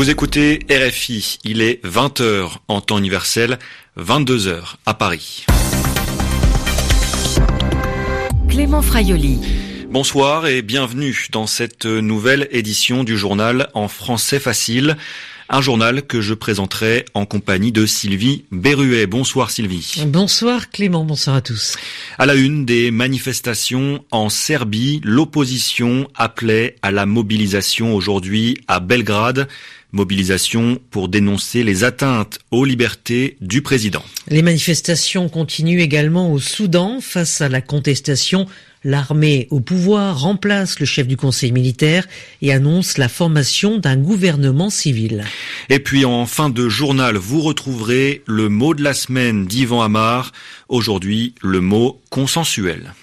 Vous écoutez RFI, il est 20h en temps universel, 22h à Paris. Clément Fraioli. Bonsoir et bienvenue dans cette nouvelle édition du journal en français facile. Un journal que je présenterai en compagnie de Sylvie Berruet. Bonsoir Sylvie. Bonsoir Clément, bonsoir à tous. À la une des manifestations en Serbie, l'opposition appelait à la mobilisation aujourd'hui à Belgrade. Mobilisation pour dénoncer les atteintes aux libertés du président. Les manifestations continuent également au Soudan face à la contestation L'armée au pouvoir remplace le chef du conseil militaire et annonce la formation d'un gouvernement civil. Et puis en fin de journal, vous retrouverez le mot de la semaine d'Ivan Amar. Aujourd'hui, le mot consensuel.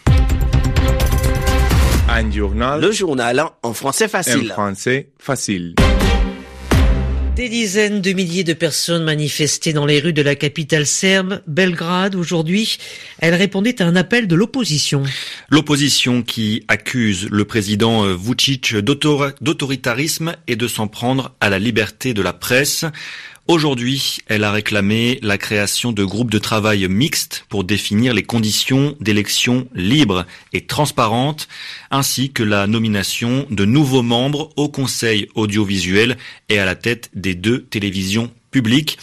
Un journal. Le journal en français facile. En français facile. Des dizaines de milliers de personnes manifestaient dans les rues de la capitale serbe, Belgrade, aujourd'hui. Elles répondaient à un appel de l'opposition. L'opposition qui accuse le président Vucic d'autoritarisme et de s'en prendre à la liberté de la presse. Aujourd'hui, elle a réclamé la création de groupes de travail mixtes pour définir les conditions d'élections libres et transparentes, ainsi que la nomination de nouveaux membres au Conseil audiovisuel et à la tête des deux télévisions publiques.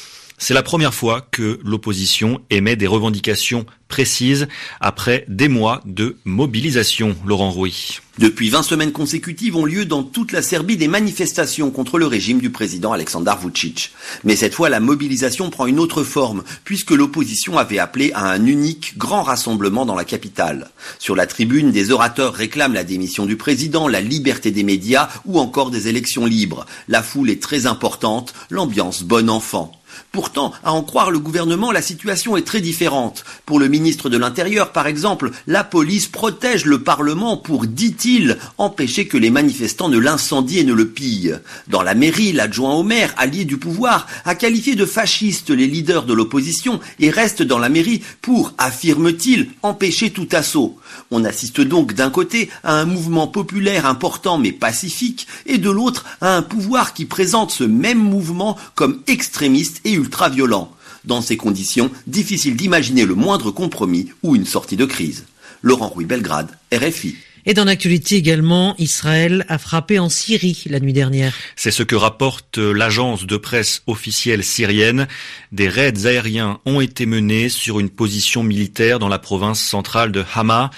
C'est la première fois que l'opposition émet des revendications précises après des mois de mobilisation. Laurent Rouy. Depuis 20 semaines consécutives ont lieu dans toute la Serbie des manifestations contre le régime du président Aleksandar Vucic. Mais cette fois, la mobilisation prend une autre forme, puisque l'opposition avait appelé à un unique grand rassemblement dans la capitale. Sur la tribune, des orateurs réclament la démission du président, la liberté des médias ou encore des élections libres. La foule est très importante, l'ambiance bon enfant. Pourtant, à en croire le gouvernement, la situation est très différente. Pour le ministre de l'Intérieur, par exemple, la police protège le Parlement pour, dit-il, empêcher que les manifestants ne l'incendient et ne le pillent. Dans la mairie, l'adjoint au maire, allié du pouvoir, a qualifié de fascistes les leaders de l'opposition et reste dans la mairie pour, affirme-t-il, empêcher tout assaut. On assiste donc d'un côté à un mouvement populaire important mais pacifique et de l'autre à un pouvoir qui présente ce même mouvement comme extrémiste et ultra-violent. Dans ces conditions, difficile d'imaginer le moindre compromis ou une sortie de crise. Laurent Rouy Belgrade, RFI. Et dans l'actualité également, Israël a frappé en Syrie la nuit dernière. C'est ce que rapporte l'agence de presse officielle syrienne. Des raids aériens ont été menés sur une position militaire dans la province centrale de Hama.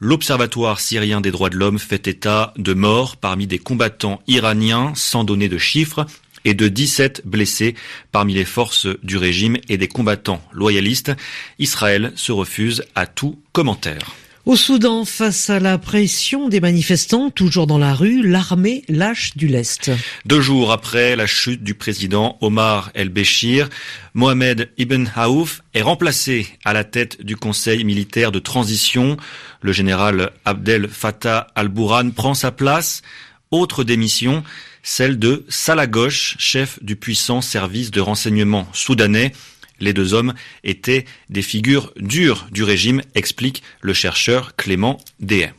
L'Observatoire syrien des droits de l'homme fait état de morts parmi des combattants iraniens sans donner de chiffres et de 17 blessés parmi les forces du régime et des combattants loyalistes. Israël se refuse à tout commentaire. Au Soudan, face à la pression des manifestants, toujours dans la rue, l'armée lâche du lest. Deux jours après la chute du président Omar el-Béchir, Mohamed Ibn Haouf est remplacé à la tête du conseil militaire de transition. Le général Abdel Fattah al-Bourhan prend sa place. Autre démission, celle de Salah Ghosh, chef du puissant service de renseignement soudanais. Les deux hommes étaient des figures dures du régime, explique le chercheur Clément Dehay.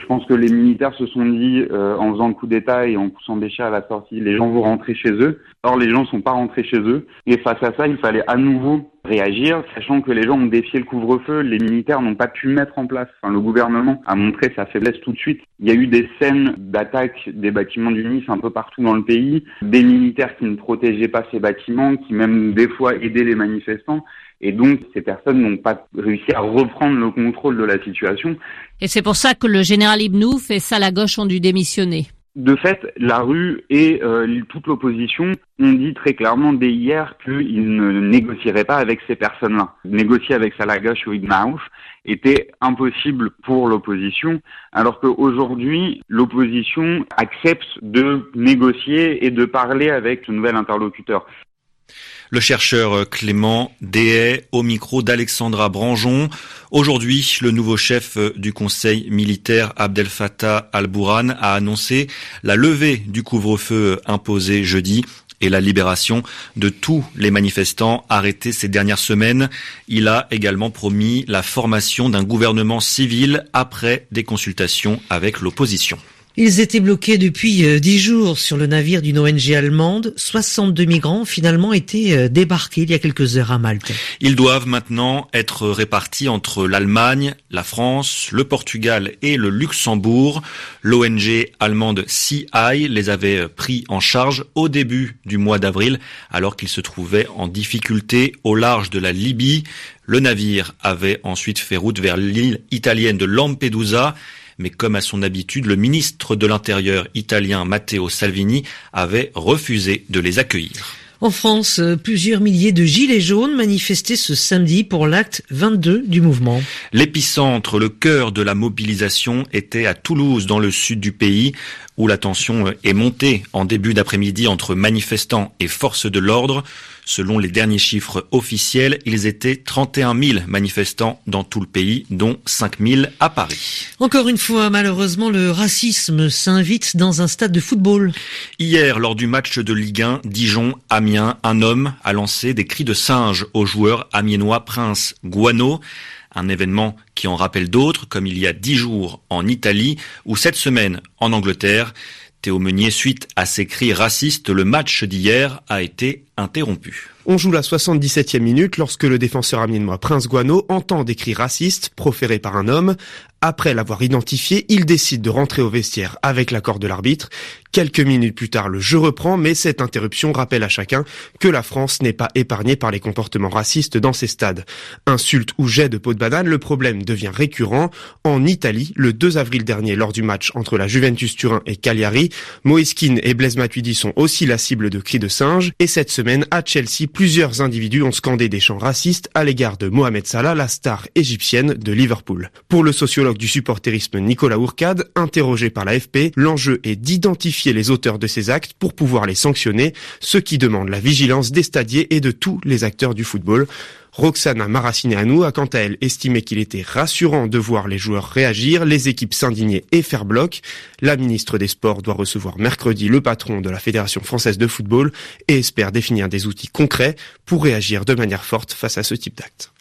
Je pense que les militaires se sont dit, euh, en faisant le coup d'État et en poussant Béchir à la sortie, les gens vont rentrer chez eux. Or, les gens ne sont pas rentrés chez eux. Et face à ça, il fallait à nouveau réagir, sachant que les gens ont défié le couvre-feu, les militaires n'ont pas pu mettre en place. Enfin, le gouvernement a montré sa faiblesse tout de suite. Il y a eu des scènes d'attaque des bâtiments du Nice un peu partout dans le pays, des militaires qui ne protégeaient pas ces bâtiments, qui même des fois aidaient les manifestants. Et donc, ces personnes n'ont pas réussi à reprendre le contrôle de la situation. Et c'est pour ça que le général Ibnouf et Salah Gauche ont dû démissionner. De fait, la rue et euh, toute l'opposition ont dit très clairement dès hier qu'ils ne négocieraient pas avec ces personnes-là. Négocier avec Salah Gauche ou Ibn était impossible pour l'opposition, alors qu'aujourd'hui, l'opposition accepte de négocier et de parler avec ce nouvel interlocuteur. Le chercheur Clément Dehay au micro d'Alexandra Branjon. Aujourd'hui, le nouveau chef du conseil militaire Abdel Fattah al-Bourhan a annoncé la levée du couvre-feu imposé jeudi et la libération de tous les manifestants arrêtés ces dernières semaines. Il a également promis la formation d'un gouvernement civil après des consultations avec l'opposition. Ils étaient bloqués depuis euh, dix jours sur le navire d'une ONG allemande. 62 migrants ont finalement été euh, débarqués il y a quelques heures à Malte. Ils doivent maintenant être répartis entre l'Allemagne, la France, le Portugal et le Luxembourg. L'ONG allemande CI les avait pris en charge au début du mois d'avril alors qu'ils se trouvaient en difficulté au large de la Libye. Le navire avait ensuite fait route vers l'île italienne de Lampedusa mais comme à son habitude, le ministre de l'Intérieur italien Matteo Salvini avait refusé de les accueillir. En France, euh, plusieurs milliers de gilets jaunes manifestaient ce samedi pour l'acte 22 du mouvement. L'épicentre, le cœur de la mobilisation était à Toulouse, dans le sud du pays, où la tension est montée en début d'après-midi entre manifestants et forces de l'ordre. Selon les derniers chiffres officiels, ils étaient 31 000 manifestants dans tout le pays, dont 5 000 à Paris. Encore une fois, malheureusement, le racisme s'invite dans un stade de football. Hier, lors du match de Ligue 1, Dijon-Amiens, un homme a lancé des cris de singe au joueur amiénois Prince Guano un événement qui en rappelle d'autres, comme il y a dix jours en Italie ou cette semaine en Angleterre. Théo Meunier, suite à ces cris racistes, le match d'hier a été On joue la 77e minute lorsque le défenseur amiénois Prince Guano entend des cris racistes proférés par un homme. Après l'avoir identifié, il décide de rentrer au vestiaire avec l'accord de l'arbitre. Quelques minutes plus tard, le jeu reprend, mais cette interruption rappelle à chacun que la France n'est pas épargnée par les comportements racistes dans ses stades. Insultes ou jets de peau de banane, le problème devient récurrent. En Italie, le 2 avril dernier, lors du match entre la Juventus Turin et Cagliari, Moïskine et Blaise Matuidi sont aussi la cible de cris de singe. Et cette semaine, à Chelsea, plusieurs individus ont scandé des chants racistes à l'égard de Mohamed Salah, la star égyptienne de Liverpool. Pour le sociologue du supporterisme Nicolas Ourcade, interrogé par l'AFP, l'enjeu est d'identifier les auteurs de ces actes pour pouvoir les sanctionner, ce qui demande la vigilance des stadiers et de tous les acteurs du football. Roxana Maracineanu a quant à elle estimé qu'il était rassurant de voir les joueurs réagir, les équipes s'indigner et faire bloc. La ministre des Sports doit recevoir mercredi le patron de la Fédération française de football et espère définir des outils concrets pour réagir de manière forte face à ce type d'actes.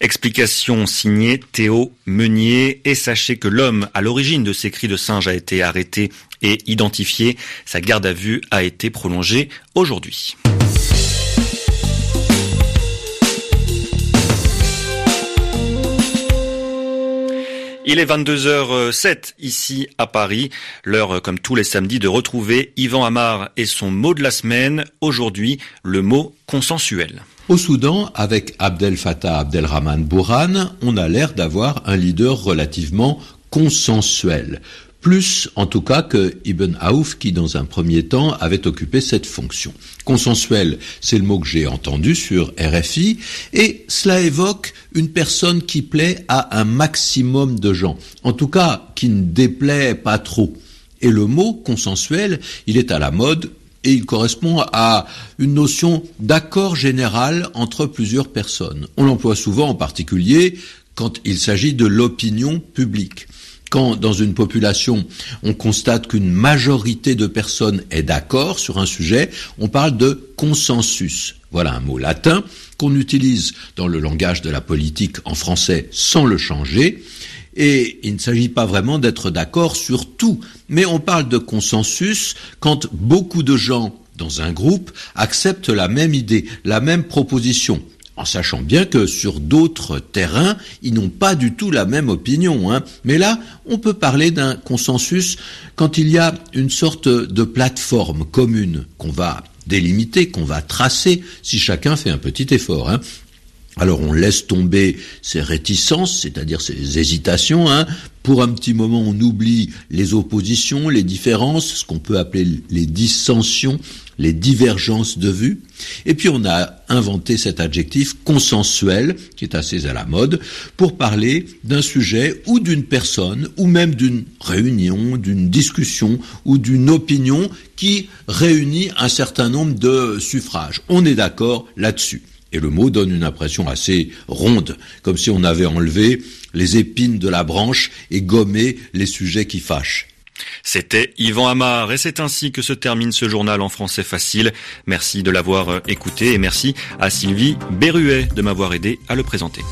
Explication signée Théo Meunier. Et sachez que l'homme à l'origine de ces cris de singe a été arrêté et identifié. Sa garde à vue a été prolongée aujourd'hui. Il est 22h07 ici à Paris. L'heure, comme tous les samedis, de retrouver Yvan Amar et son mot de la semaine. Aujourd'hui, le mot consensuel. Au Soudan, avec Abdel Fattah Abdelrahman Bourhan, on a l'air d'avoir un leader relativement consensuel. Plus, en tout cas, que Ibn Aouf, qui, dans un premier temps, avait occupé cette fonction. Consensuel, c'est le mot que j'ai entendu sur RFI, et cela évoque une personne qui plaît à un maximum de gens. En tout cas, qui ne déplaît pas trop. Et le mot consensuel, il est à la mode et il correspond à une notion d'accord général entre plusieurs personnes. On l'emploie souvent en particulier quand il s'agit de l'opinion publique. Quand dans une population on constate qu'une majorité de personnes est d'accord sur un sujet, on parle de consensus. Voilà un mot latin qu'on utilise dans le langage de la politique en français sans le changer. Et il ne s'agit pas vraiment d'être d'accord sur tout, mais on parle de consensus quand beaucoup de gens dans un groupe acceptent la même idée, la même proposition en sachant bien que sur d'autres terrains, ils n'ont pas du tout la même opinion. Hein. Mais là, on peut parler d'un consensus quand il y a une sorte de plateforme commune qu'on va délimiter, qu'on va tracer, si chacun fait un petit effort. Hein. Alors on laisse tomber ces réticences, c'est-à-dire ces hésitations. Hein. Pour un petit moment, on oublie les oppositions, les différences, ce qu'on peut appeler les dissensions, les divergences de vues. Et puis on a inventé cet adjectif consensuel, qui est assez à la mode, pour parler d'un sujet ou d'une personne, ou même d'une réunion, d'une discussion ou d'une opinion qui réunit un certain nombre de suffrages. On est d'accord là-dessus. Et le mot donne une impression assez ronde, comme si on avait enlevé les épines de la branche et gommé les sujets qui fâchent. C'était Yvan Amar et c'est ainsi que se termine ce journal en français facile. Merci de l'avoir écouté et merci à Sylvie Berruet de m'avoir aidé à le présenter.